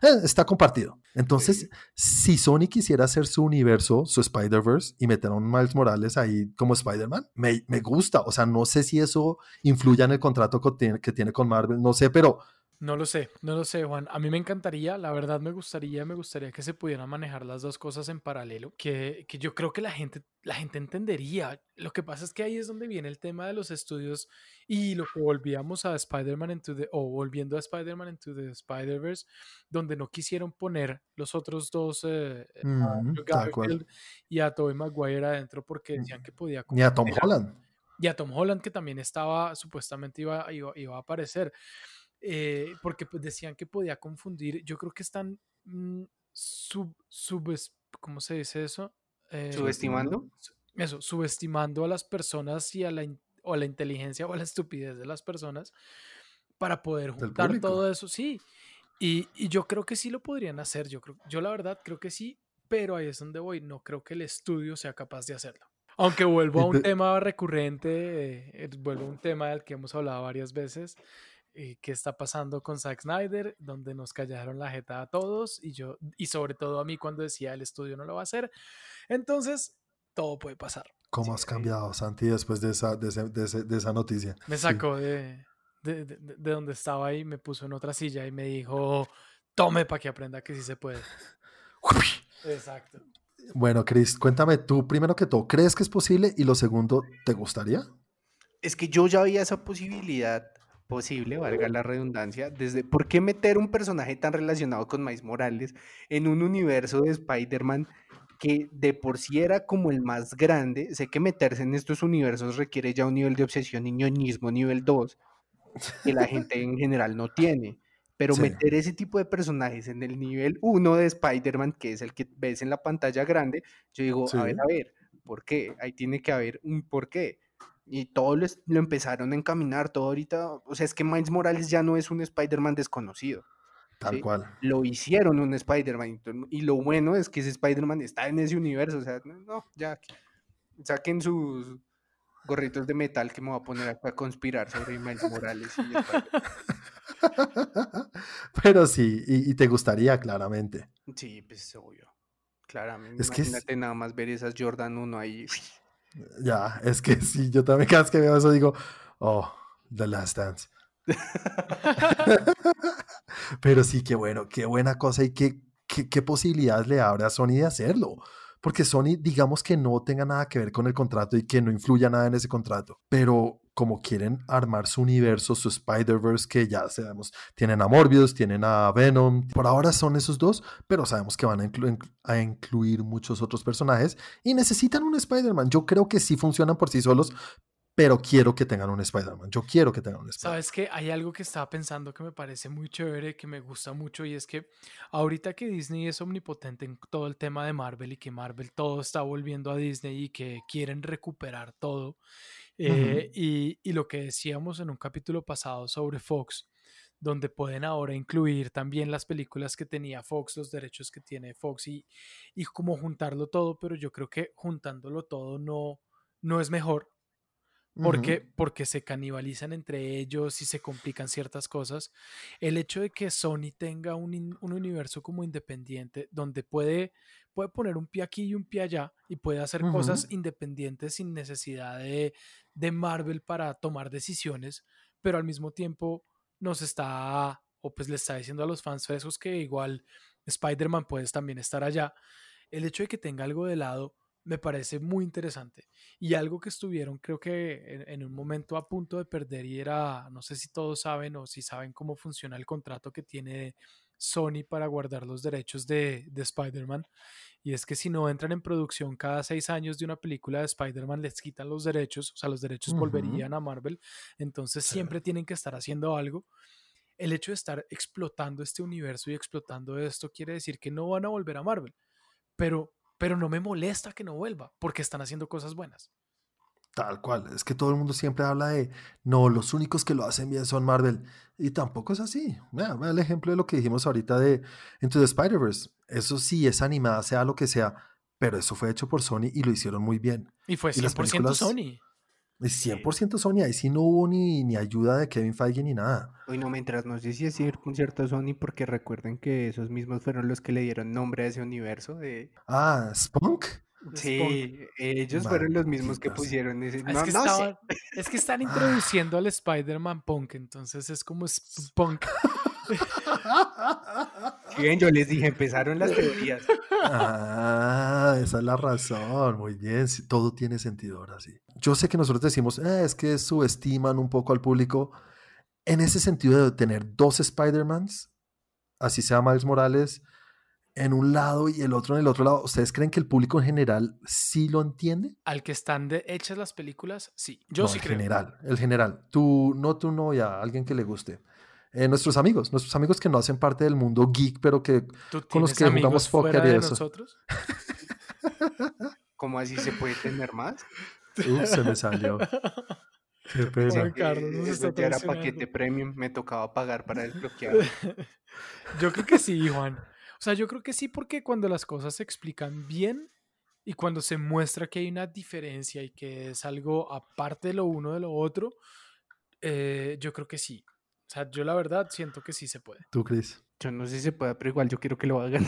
eh, está compartido. Entonces, si Sony quisiera hacer su universo, su Spider-Verse, y meter a un Miles Morales ahí como Spider-Man, me, me gusta. O sea, no sé si eso influya en el contrato que tiene, que tiene con Marvel, no sé, pero No lo sé, no lo sé, Juan. A mí me encantaría, la verdad me gustaría, me gustaría que se pudieran manejar las dos cosas en paralelo, que, que yo creo que la gente, la gente entendería. Lo que pasa es que ahí es donde viene el tema de los estudios y lo que volvíamos a Spider-Man into the, o volviendo a Spider-Man into the Spider-Verse, donde no quisieron poner los otros dos, eh, a mm, cual. Garfield y a Tobey Maguire adentro porque decían que podía Ni a Tom Holland. y a Tom Holland que también estaba, supuestamente iba, iba, iba a aparecer, eh, porque pues decían que podía confundir, yo creo que están mm, sub, subes- ¿cómo se dice eso? Eh, ¿Subestimando? su- Eso, subestimando a las personas y a la, o a la inteligencia o a la estupidez de las personas para poder juntar todo eso, sí. Y, y yo creo que sí lo podrían hacer, yo, creo, yo la verdad creo que sí, pero ahí es donde voy, no creo que el estudio sea capaz de hacerlo. Aunque vuelvo a un te- tema recurrente, eh, eh, vuelvo a un tema del que hemos hablado varias veces, eh, qué está pasando con Zack Snyder, donde nos callaron la jeta a todos y yo, y sobre todo a mí cuando decía el estudio no lo va a hacer. Entonces, todo puede pasar. ¿Cómo has cambiado, Santi, después de esa, de ese- de ese- de esa noticia? Me Sí. sacó de, de, de- de donde estaba ahí, me puso en otra silla y me dijo, tome para que aprenda que sí se puede. Exacto. Bueno, Chris, cuéntame tú, primero que todo, ¿crees que es posible? Y lo segundo, ¿te gustaría? Es que yo ya veía esa posibilidad posible, valga la redundancia, desde ¿por qué meter un personaje tan relacionado con Miles Morales en un universo de Spider-Man que de por sí era como el más grande? Sé que meterse en estos universos requiere ya un nivel de obsesión y ñoñismo nivel 2 que la gente en general no tiene. Pero Sí. meter ese tipo de personajes en el nivel 1 de Spider-Man, que es el que ves en la pantalla grande, yo digo, a ver, a ver, ¿por qué? Ahí tiene que haber un por qué. Y todo lo, lo empezaron a encaminar, todo ahorita, o sea, es que Miles Morales ya no es un Spider-Man desconocido. Tal Sí. cual. Lo hicieron un Spider-Man. y lo bueno es que ese Spider-Man está en ese universo. O sea, no, ya. que- Saquen sus gorritos de metal que me voy a poner acá a conspirar sobre Miles Morales. y. Pero sí, y, y te gustaría, claramente. Sí, pues obvio. Claramente. Es que es- Imagínate nada más ver esas Jordan 1 ahí. Ya, es que sí, yo también cada vez que veo eso digo, oh, The Last Dance. Pero sí, qué bueno, qué buena cosa y qué, qué, qué posibilidades le abre a Sony de hacerlo. Porque Sony, digamos que no tenga nada que ver con el contrato y que no influya nada en ese contrato. Pero como quieren armar su universo, su Spider-Verse, que ya sabemos, tienen a Morbius, tienen a Venom. Por ahora son esos dos, pero sabemos que van a, inclu- a incluir muchos otros personajes y necesitan un Spider-Man. Yo creo que sí funcionan por sí solos, pero quiero que tengan un Spider-Man. Yo quiero que tengan un Spider-Man. Sabes que hay algo que estaba pensando que me parece muy chévere, que me gusta mucho, y es que ahorita que Disney es omnipotente en todo el tema de Marvel y que Marvel todo está volviendo a Disney y que quieren recuperar todo, eh, y, y lo que decíamos en un capítulo pasado sobre Fox, donde pueden ahora incluir también las películas que tenía Fox, los derechos que tiene Fox y, y como juntarlo todo, pero yo creo que juntándolo todo no, no es mejor porque, porque se canibalizan entre ellos y se complican ciertas cosas. El hecho de que Sony tenga un, un universo como independiente donde puede, puede poner un pie aquí y un pie allá y puede hacer cosas independientes sin necesidad de, de Marvel para tomar decisiones, pero al mismo tiempo nos está, o pues le está diciendo a los fans frescos que igual Spider-Man puede también estar allá. El hecho de que tenga algo de lado me parece muy interesante. Y algo que estuvieron, creo que en, en un momento a punto de perder, y era, no sé si todos saben o si saben cómo funciona el contrato que tiene Sony para guardar los derechos de, de Spider-Man. Y es que si no entran en producción cada seis años de una película de Spider-Man, les quitan los derechos, o sea, los derechos Ujú. volverían a Marvel. Entonces Sí. siempre tienen que estar haciendo algo. El hecho de estar explotando este universo y explotando esto quiere decir que no van a volver a Marvel. Pero, pero no me molesta que no vuelva, porque están haciendo cosas buenas. Tal cual. Es que todo el mundo siempre habla de, no, los únicos que lo hacen bien son Marvel. Y tampoco es así. Vea el ejemplo de lo que dijimos ahorita de Into the Spider-Verse. Eso sí es animada, sea lo que sea, pero eso fue hecho por Sony y lo hicieron muy bien. Y fue Y las 100% películas- Sony. Y 100% Sony, ahí sí no hubo ni, ni ayuda de Kevin Feige ni nada. Hoy no, mientras no sé si es cierto un cierto Sony, porque recuerden que esos mismos fueron los que le dieron nombre a ese universo de... Ah, Spunk. Sí, ellos fueron los mismos que pusieron ese... Ah, No, es, que no es que están introduciendo al Spider-Man Punk, entonces es como sp- Ven, yo les dije, empezaron las teorías. Ah, esa es la razón. Muy bien, todo tiene sentido ahora sí. Yo sé que nosotros decimos, "Eh, es que subestiman un poco al público. En ese sentido de tener dos Spider-Mans, así sea Miles Morales, en un lado y el otro en el otro lado, ¿ustedes creen que el público en general sí lo entiende? Al que están de hechas las películas, sí. Yo no, sí el creo. general, el general. Tú, no tu novia, alguien que le guste. Eh, nuestros amigos, nuestros amigos que no hacen parte del mundo geek, pero que ¿Tú con los que jugamos póker y eso. nosotros? ¿Cómo así se puede tener más? Uf, se me salió. Qué pena. Juan Carlos nos está ya era paquete premium, me tocaba pagar para desbloquear. Yo creo que sí, Juan. O sea, yo creo que sí porque cuando las cosas se explican bien y cuando se muestra que hay una diferencia y que es algo aparte de lo uno de lo otro, eh, yo creo que sí. O sea, yo la verdad siento que sí se puede. Tú, Chris. Yo no sé si se puede, pero igual yo quiero que lo hagan.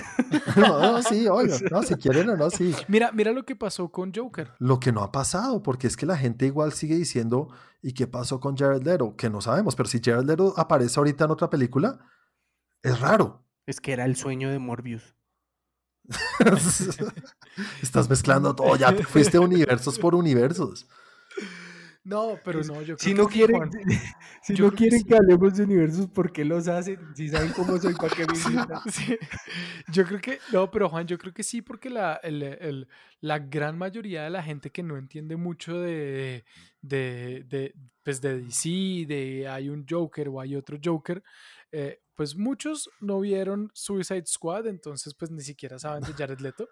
No, no, sí, oiga. No, si quieren o no, sí. Mira, mira lo que pasó con Joker. Lo que no ha pasado, porque es que la gente igual sigue diciendo, ¿y qué pasó con Jared Leto? Que no sabemos, pero si Jared Leto aparece ahorita en otra película, es raro. Es que era el sueño de Morbius. Estás mezclando todo, ya te fuiste universos por universos. No, pero no, yo creo Si que no sí, quieren, Juan. si Yo no que quieren sí. que hablemos de universos, ¿por qué los hacen? Si saben cómo soy, ¿para qué me? Sí, Yo creo que, no, pero Juan, yo creo que sí, porque la, el- el- la gran mayoría de la gente que no entiende mucho de, de, de, pues de DC, de hay un Joker o hay otro Joker, eh, pues muchos no vieron Suicide Squad, entonces pues ni siquiera saben de Jared Leto,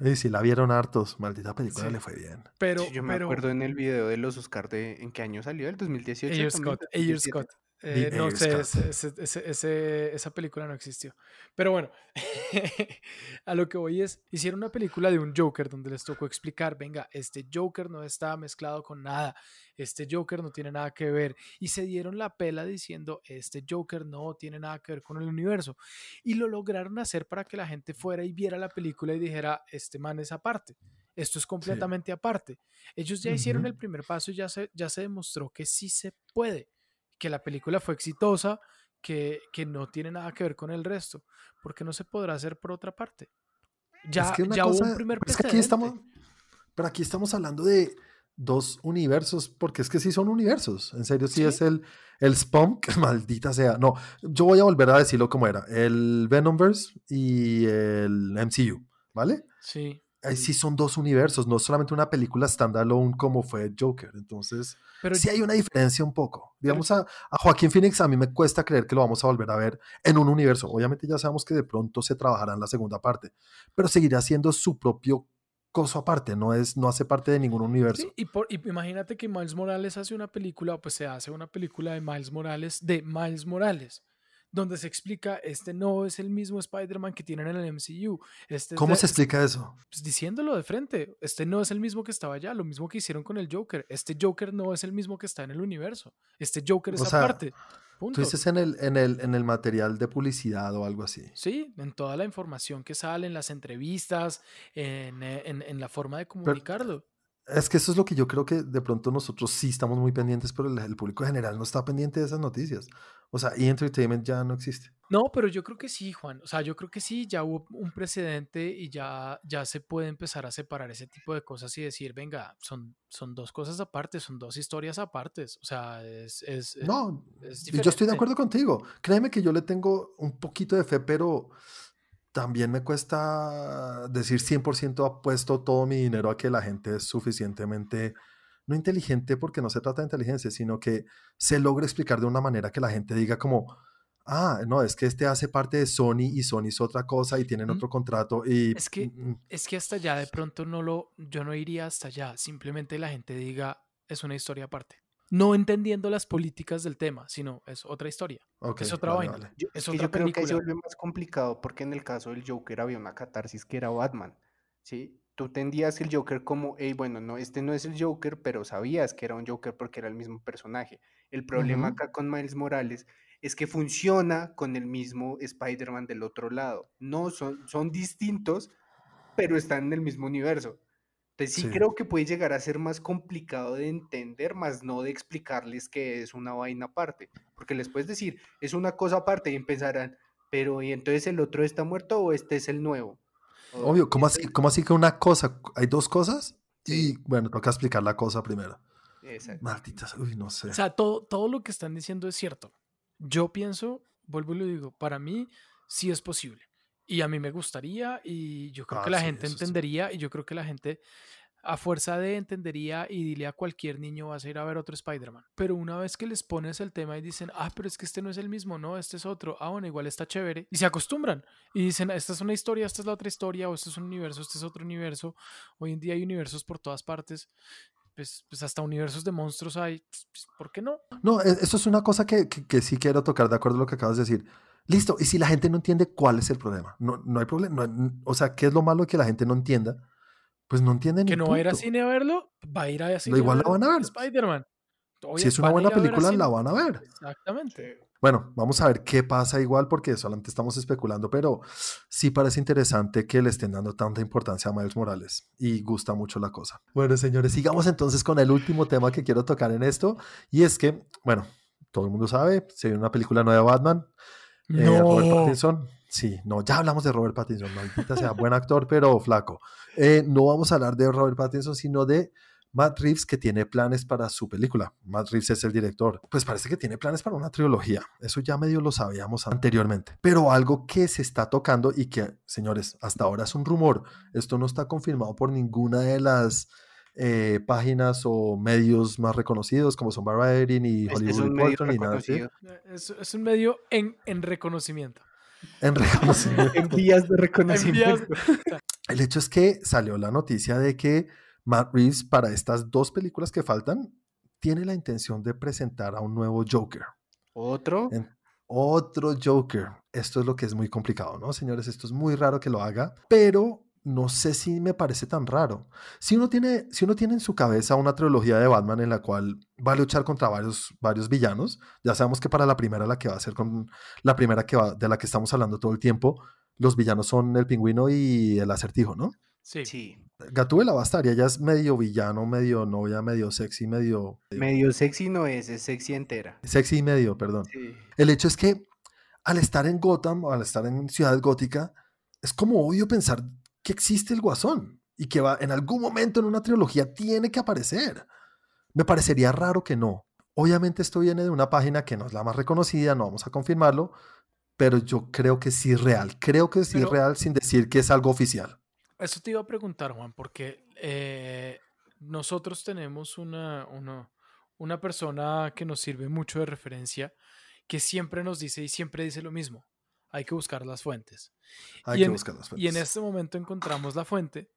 Y si la vieron hartos, maldita película Sí. le fue bien. pero, Sí, yo me pero acuerdo en el video de los Oscar de ¿en qué año salió? ¿El 2018? Ayer? Scott, Ayer 2017. Scott. Eh, no Ayer sé, ese- ese- ese- ese- esa película no existió. Pero bueno, a lo que voy es, hicieron una película de un Joker donde les tocó explicar, venga, este Joker no está mezclado con nada, este Joker no tiene nada que ver. Y se dieron la pela diciendo, este Joker no tiene nada que ver con el universo. Y lo lograron hacer para que la gente fuera y viera la película y dijera, este man es aparte. Esto es completamente aparte. Ellos ya hicieron el primer paso y ya se, ya se demostró que sí se puede, que la película fue exitosa, que, que no tiene nada que ver con el resto, porque no se podrá hacer por otra parte. Ya, que ya hubo un primer pero es que aquí estamos, pero aquí estamos hablando de dos universos, porque es que sí son universos. En serio, sí, Sí. es el, el Spunk, maldita sea. No, yo voy a volver a decirlo como era. El Venomverse y el MCU, ¿vale? Sí, Ahí sí son dos universos, no solamente una película standalone como fue Joker. Entonces, pero sí hay una diferencia un poco. Digamos, a, a Joaquín Phoenix a mí me cuesta creer que lo vamos a volver a ver en un universo. Obviamente ya sabemos que de pronto se trabajará en la segunda parte, pero seguirá siendo su propio coso aparte, no, es, no hace parte de ningún universo. Sí, y, por, y imagínate que Miles Morales hace una película, pues se hace una película de Miles Morales, de Miles Morales, donde se explica, este no es el mismo Spider-Man que tienen en el MCU. Este es ¿Cómo de- se explica eso? pues, diciéndolo de frente, este no es el mismo que estaba allá, lo mismo que hicieron con el Joker. Este Joker no es el mismo que está en el universo. Este Joker es O sea, aparte. Punto. Tú dices en el, en, el, en el material de publicidad o algo así. Sí, en toda la información que sale, en las entrevistas, en, eh, en- en la forma de comunicarlo. Es que eso es lo que yo creo que de pronto nosotros sí estamos muy pendientes, pero el, el público en general no está pendiente de esas noticias. O sea, y entertainment ya no existe. No, pero yo creo que sí, Juan. O sea, yo creo que sí, ya hubo un precedente y ya, ya se puede empezar a separar ese tipo de cosas y decir, venga, son, son dos cosas aparte, son dos historias apartes. O sea, es... es No, es yo estoy de acuerdo contigo. Créeme que yo le tengo un poquito de fe, pero también me cuesta decir 100% apuesto todo mi dinero a que la gente es suficientemente, no inteligente porque no se trata de inteligencia, sino que se logre explicar de una manera que la gente diga como, ah, no, es que este hace parte de Sony y Sony es otra cosa y tienen otro contrato y... Es que- mm, mm, Es que hasta allá de pronto no lo, yo no iría hasta allá. Simplemente la gente diga, es una historia aparte. No entendiendo las políticas del tema, sino es otra historia. es otra vale, vaina. vale. Yo, Es otra yo creo que ahí se vuelve más complicado porque en el caso del Joker había una catarsis que era Batman, ¿sí? Tú tendías el Joker como, hey, bueno, no, este no es el Joker, pero sabías que era un Joker porque era el mismo personaje. El problema acá con Miles Morales es que funciona con el mismo Spider-Man del otro lado. No, son, son distintos, pero están en el mismo universo. Entonces sí, Sí. creo que puede llegar a ser más complicado de entender, más no de explicarles que es una vaina aparte. Porque les puedes decir, es una cosa aparte y empezarán, pero ¿y entonces el otro está muerto o este es el nuevo? Obvio, ¿cómo así, ¿cómo así que una cosa? ¿Hay dos cosas? Y bueno, toca explicar la cosa primero. Exacto. Malditas, uy, no sé. O sea, todo, todo lo que están diciendo es cierto. Yo pienso, vuelvo y lo digo, para mí sí es posible. Y a mí me gustaría y yo creo Ah, que la sí, gente sí. entendería y yo creo que la gente a fuerza de entendería y dile a cualquier niño vas a ir a ver otro Spider-Man. Pero una vez que les pones el tema y dicen, ah, pero es que este no es el mismo, no, este es otro, ah, bueno, igual está chévere. Y se acostumbran y dicen, esta es una historia, esta es la otra historia, o este es un universo, este es otro universo. Hoy en día hay universos por todas partes. pues, pues hasta universos de monstruos hay, pues, ¿por qué no? No, e- eso es una cosa que, que- sí quiero tocar de acuerdo a lo que acabas de decir. Listo, y si la gente no entiende cuál es el problema, no, no hay problema. o sea, ¿qué es lo malo que la gente no entienda? Pues no entienden. Que no va a ir a punto. cine a verlo, va a ir a cine igual la a van a ver. Spider-Man. Si es una buena película, la van a ver. Exactamente. Bueno, vamos a ver qué pasa igual porque solamente estamos especulando, pero sí parece interesante que le estén dando tanta importancia a Miles Morales y gusta mucho la cosa. Bueno, señores, sigamos entonces con el último tema que quiero tocar en esto y es que, bueno, todo el mundo sabe, se viene una película nueva de Batman, eh, Robert No. Pattinson. Sí, no, ya hablamos de Robert Pattinson, maldita sea, buen actor, pero flaco. Eh, no vamos a hablar de Robert Pattinson, sino de Matt Reeves, que tiene planes para su película. Matt Reeves es el director. Pues parece que tiene planes para una trilogía. Eso ya medio lo sabíamos anteriormente. Pero algo que se está tocando y que, señores, hasta ahora es un rumor. Esto no está confirmado por ninguna de las eh, páginas o medios más reconocidos como son Variety ni Hollywood Reporter ni nada. Es, es un medio en, en reconocimiento. En reconocimiento. En vías de reconocimiento. El hecho es que salió la noticia de que Matt Reeves para estas dos películas que faltan tiene la intención de presentar a un nuevo Joker. Otro. En- otro Joker. Esto es lo que es muy complicado, ¿no, señores? Esto es muy raro que lo haga, pero no sé si me parece tan raro. Si uno tiene, si uno tiene en su cabeza una trilogía de Batman en la cual va a luchar contra varios, varios villanos, ya sabemos que para la primera, la que va a ser con la primera que va, de la que estamos hablando todo el tiempo, los villanos son el pingüino y el acertijo, ¿no? Sí. Sí. Gatúbela Basta, ella es medio villano, medio novia, medio sexy, medio... Medio sexy no es, es sexy entera. Sexy y medio, perdón. Sí. El hecho es que al estar en Gotham o al estar en Ciudad Gótica, es como obvio pensar que existe el Guasón y que va en algún momento en una trilogía tiene que aparecer. Me parecería raro que no. Obviamente esto viene de una página que no es la más reconocida, no vamos a confirmarlo, pero yo creo que sí es real. Creo que sí es real sin decir que es algo oficial. Eso te iba a preguntar, Juan, porque eh, nosotros tenemos una, una, una persona que nos sirve mucho de referencia, que siempre nos dice y siempre dice lo mismo. Hay que buscar las fuentes. Hay y, que en, buscar las y en fuentes. este momento encontramos la fuente.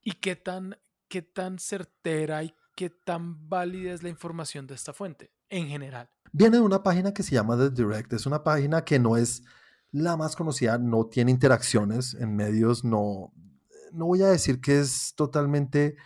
¿Y qué tan, qué tan certera y qué tan válida es la información de esta fuente en general? Viene de una página que se llama The Direct. Es una página que no es la más conocida, no tiene interacciones en medios, no, no voy a decir que es totalmente,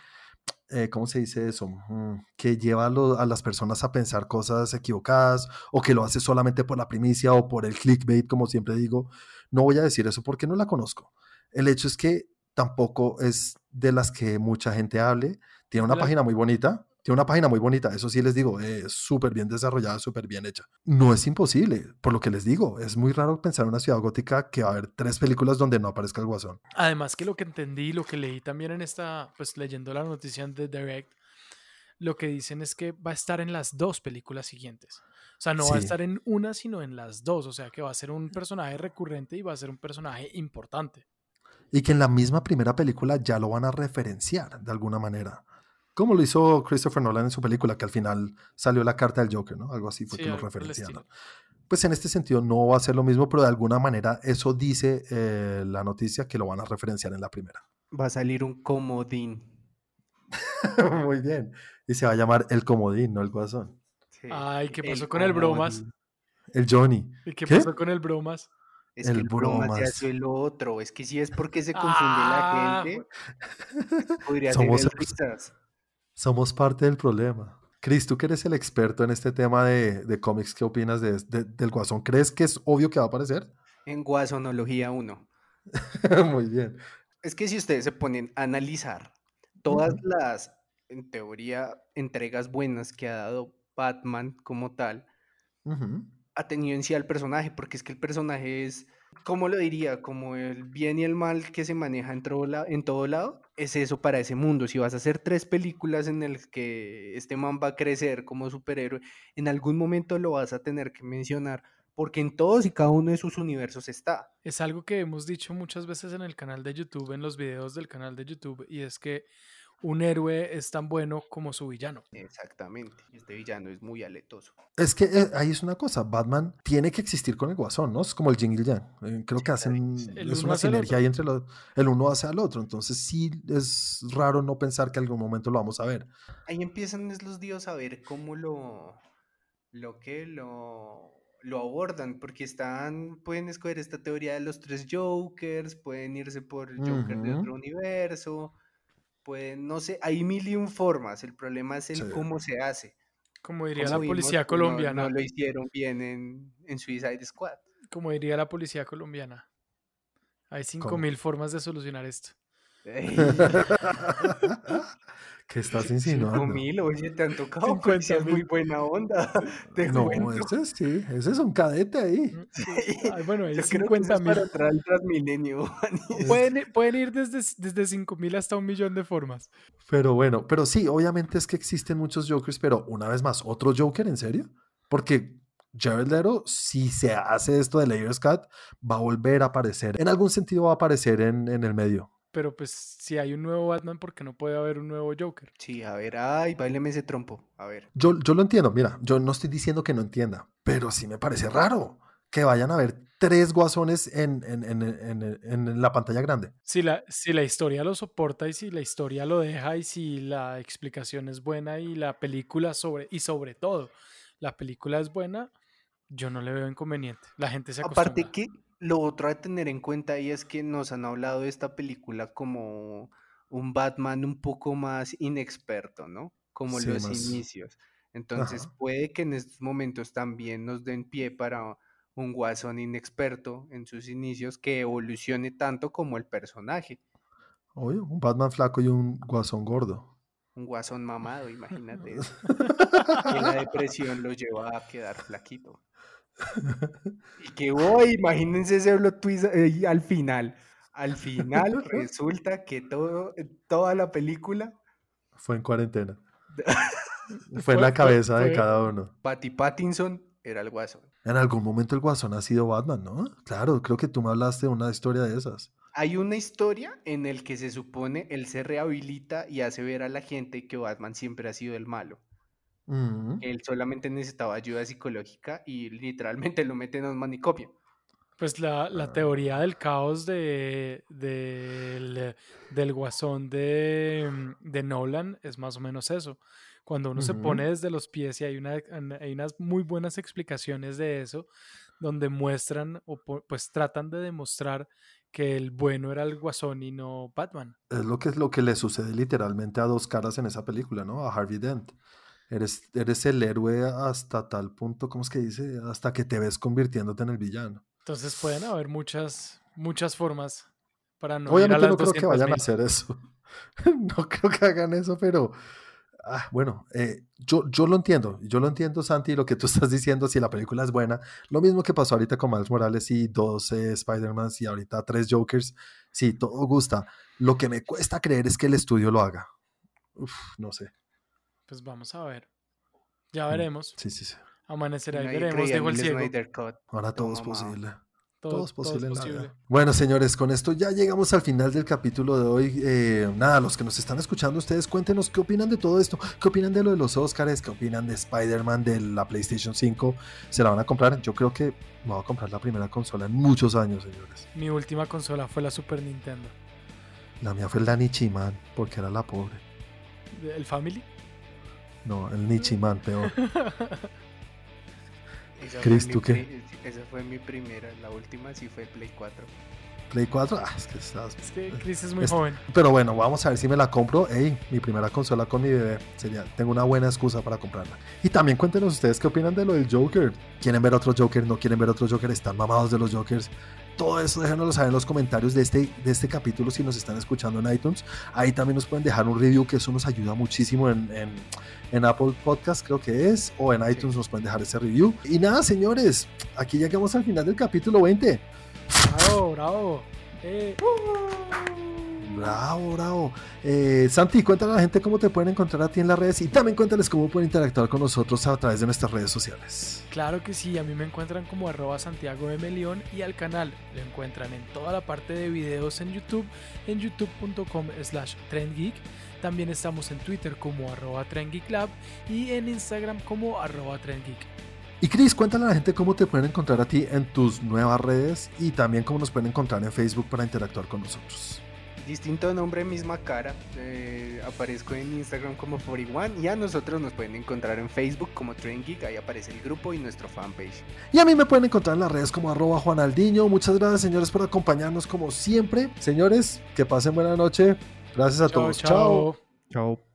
eh, ¿cómo se dice eso? Mm, Que lleva a, lo- a las personas a pensar cosas equivocadas o que lo hace solamente por la primicia o por el clickbait, como siempre digo. No voy a decir eso porque no la conozco. El hecho es que tampoco es de las que mucha gente hable. Tiene una página muy bonita, tiene una página muy bonita, eso sí les digo, es súper bien desarrollada, súper bien hecha. No es imposible, por lo que les digo, es muy raro pensar en una ciudad gótica que va a haber tres películas donde no aparezca el guasón. Además que lo que entendí, lo que leí también en esta, pues leyendo la noticia de Direct, lo que dicen es que va a estar en las dos películas siguientes. O sea, no va a estar en una, sino en las dos. O sea, que va a ser un personaje recurrente y va a ser un personaje importante. Y que en la misma primera película ya lo van a referenciar de alguna manera. Como lo hizo Christopher Nolan en su película, que al final salió la carta del Joker, ¿no? Algo así fue Sí, que lo referenciaron. Pues en este sentido no va a ser lo mismo, pero de alguna manera eso dice eh, la noticia que lo van a referenciar en la primera. Va a salir un comodín. Muy bien. Y se va a llamar El Comodín, no el Guasón. Sí, Ay, ¿qué pasó con el bromas? El Johnny. ¿Y qué, ¿Qué? pasó con el bromas? Es El que el bromas ya bromas. hace el otro. Es que si es porque se confunde Ah, la gente, podría Somos ser el. Somos parte del problema. Chris, tú que eres el experto en este tema de, de cómics, ¿qué opinas de, de- del Guasón? ¿Crees que es obvio que va a aparecer? En Guasonología 1. Muy bien. Es que si ustedes se ponen a analizar todas las, en teoría, entregas buenas que ha dado Batman como tal, Ujú. ha tenido en sí al personaje, porque es que el personaje es, ¿cómo lo diría? Como el bien y el mal que se maneja en todo, lado, es eso para ese mundo. Si vas a hacer tres películas en el que este man va a crecer como superhéroe, en algún momento lo vas a tener que mencionar, porque en todos y cada uno de sus universos está. Es algo que hemos dicho muchas veces en el canal de YouTube, en los videos del canal de YouTube, y es que un héroe es tan bueno como su villano. Exactamente. Este villano es muy aletoso. Es que eh, ahí es una cosa, Batman tiene que existir con el Guasón, ¿no? Es como el Jing y el Yang. Eh, creo que hacen, El es uno una sinergia ahí entre los, el uno hace al otro, entonces sí es raro no pensar que algún momento lo vamos a ver. Ahí empiezan los dios a ver cómo lo, lo que lo, lo abordan, porque están, pueden escoger esta teoría de los tres Jokers, pueden irse por el Joker de otro universo, pueden, no sé, hay mil y un formas. El problema es el Sí. cómo se hace. Como diría Como la vimos, policía pues, no- colombiana. No, lo hicieron bien en, en Suicide Squad. Como diría la policía colombiana. Hay cinco ¿Cómo? mil formas de solucionar esto. ¿Qué estás Cinco insinuando? mil, oye, te han tocado, 50 policías muy mil. buena onda. Te No, cuento. ese sí, ese es un cadete ahí. Ay, bueno, Yo eso 50 es mil. para entrar al Transmilenio. Pueden, ir- pueden ir desde, desde 5 mil hasta un millón de formas. Pero bueno, pero sí, obviamente es que existen muchos Jokers, pero una vez más, ¿otro Joker en serio? Porque Jared Leto, si se hace esto de Layers Cut, va a volver a aparecer. En algún sentido va a aparecer en, en el medio. Pero pues si hay un nuevo Batman, ¿por qué no puede haber un nuevo Joker? Sí, a ver, ay, baileme ese trompo. A ver. Yo, yo lo entiendo, mira, yo no estoy diciendo que no entienda, pero sí me parece raro que vayan a ver tres guasones en, en, en- en- en la pantalla grande. Si la, si la historia lo soporta y si la historia lo deja y si la explicación es buena y la película sobre, y sobre todo, la película es buena, yo no le veo inconveniente. La gente se acostumbra. Aparte que lo otro a tener en cuenta ahí es que nos han hablado de esta película como un Batman un poco más inexperto, ¿no? Como Sí, los más- inicios. Entonces Ajá. puede que en estos momentos también nos den pie para un guasón inexperto en sus inicios que evolucione tanto como el personaje. Oye, un Batman flaco y un guasón gordo. Un guasón mamado, imagínate eso. Que la depresión lo lleva a quedar flaquito. Y que, uy, imagínense ese plot twist eh, al final. Al final resulta que todo, toda la película, Fue en cuarentena. Fue en la fue- cabeza de cada uno. Patty Pattinson era el guasón. En algún momento el guasón ha sido Batman, ¿no? Claro, creo que tú me hablaste de una historia de esas. Hay una historia en el que se supone él se rehabilita y hace ver a la gente que Batman siempre ha sido el malo. Que Él solamente necesitaba ayuda psicológica y literalmente lo meten a un manicomio. Pues la, Ah. la teoría del caos de, del, del guasón de, mm, de Nolan es más o menos eso. Cuando uno se pone desde los pies y hay, una, hay unas muy buenas explicaciones de eso, donde muestran o pues tratan de demostrar que el bueno era el guasón y no Batman. Es lo que es lo que le sucede literalmente a dos caras en esa película, ¿no? A Harvey Dent. Eres, eres el héroe hasta tal punto, ¿cómo es que dice? Hasta que te ves convirtiéndote en el villano. Entonces pueden haber muchas, muchas formas para no ir a Obviamente las no creo que vayan a 200.000. hacer eso. no creo que hagan eso, pero ah, bueno, eh, yo, yo lo entiendo. Yo lo entiendo, Santi, lo que tú estás diciendo, si la película es buena. Lo mismo que pasó ahorita con Miles Morales y dos eh, Spider-Mans y ahorita tres Jokers. Sí, todo gusta. Lo que me cuesta creer es que el estudio lo haga. Uf, no sé. Pues vamos a ver. Ya Mm, veremos. Sí, sí, sí. Amanecerá y veremos, dijo el ciego. Ahora todo es Todo posible. Todo, Todo es posible en la posible. vida. Bueno, señores, con esto ya llegamos al final del capítulo de hoy. Eh, nada, los que nos están escuchando, ustedes cuéntenos qué opinan de todo esto. ¿Qué opinan de lo de los Oscars? ¿Qué opinan de Spider-Man, de la PlayStation 5? ¿Se la van a comprar? Yo creo que me voy a comprar la primera consola en muchos años, señores. Mi última consola fue la Super Nintendo. La mía fue el Nichiman, porque era la pobre. ¿El Family? No, el Nichiman, peor. Esa Chris, fue mi ¿tú qué? Esa fue mi primera, la última sí fue Play 4. Play 4, ah, es que estás... Es que Chris es muy Es- joven. Pero bueno, vamos a ver si me la compro. Ey, mi primera consola con mi bebé. Sería, tengo una buena excusa para comprarla. Y también cuéntenos ustedes qué opinan de lo del Joker. ¿Quieren ver otro Joker? ¿No quieren ver otro Joker? ¿Están mamados de los Jokers? Todo eso déjenoslo saber en los comentarios de este, de este capítulo si nos están escuchando en iTunes. Ahí también nos pueden dejar un review que eso nos ayuda muchísimo en, en, en Apple Podcast creo que es. O en iTunes nos pueden dejar ese review. Y nada, señores. Aquí llegamos al final del capítulo 20. Bravo, bravo. Eh, Bravo, bravo. Eh, Santi, cuéntale a la gente cómo te pueden encontrar a ti en las redes y también cuéntales cómo pueden interactuar con nosotros a través de nuestras redes sociales. Claro que sí, a mí me encuentran como arroba Santiago de Melión y al canal lo encuentran en toda la parte de videos en YouTube, en youtube.com slash trendgeek. También estamos en Twitter como arroba trendgeeklab y en Instagram como arroba trendgeek. Y Chris, cuéntale a la gente cómo te pueden encontrar a ti en tus nuevas redes y también cómo nos pueden encontrar en Facebook para interactuar con nosotros. Distinto nombre, misma cara. Eh, aparezco en Instagram como 41 y a nosotros nos pueden encontrar en Facebook como Train Geek. Ahí aparece el grupo y nuestro fanpage. Y a mí me pueden encontrar en las redes como arroba Juanaldiño. Muchas gracias, señores, por acompañarnos como siempre. Señores, que pasen buena noche. Gracias a todos. Chao. Chao.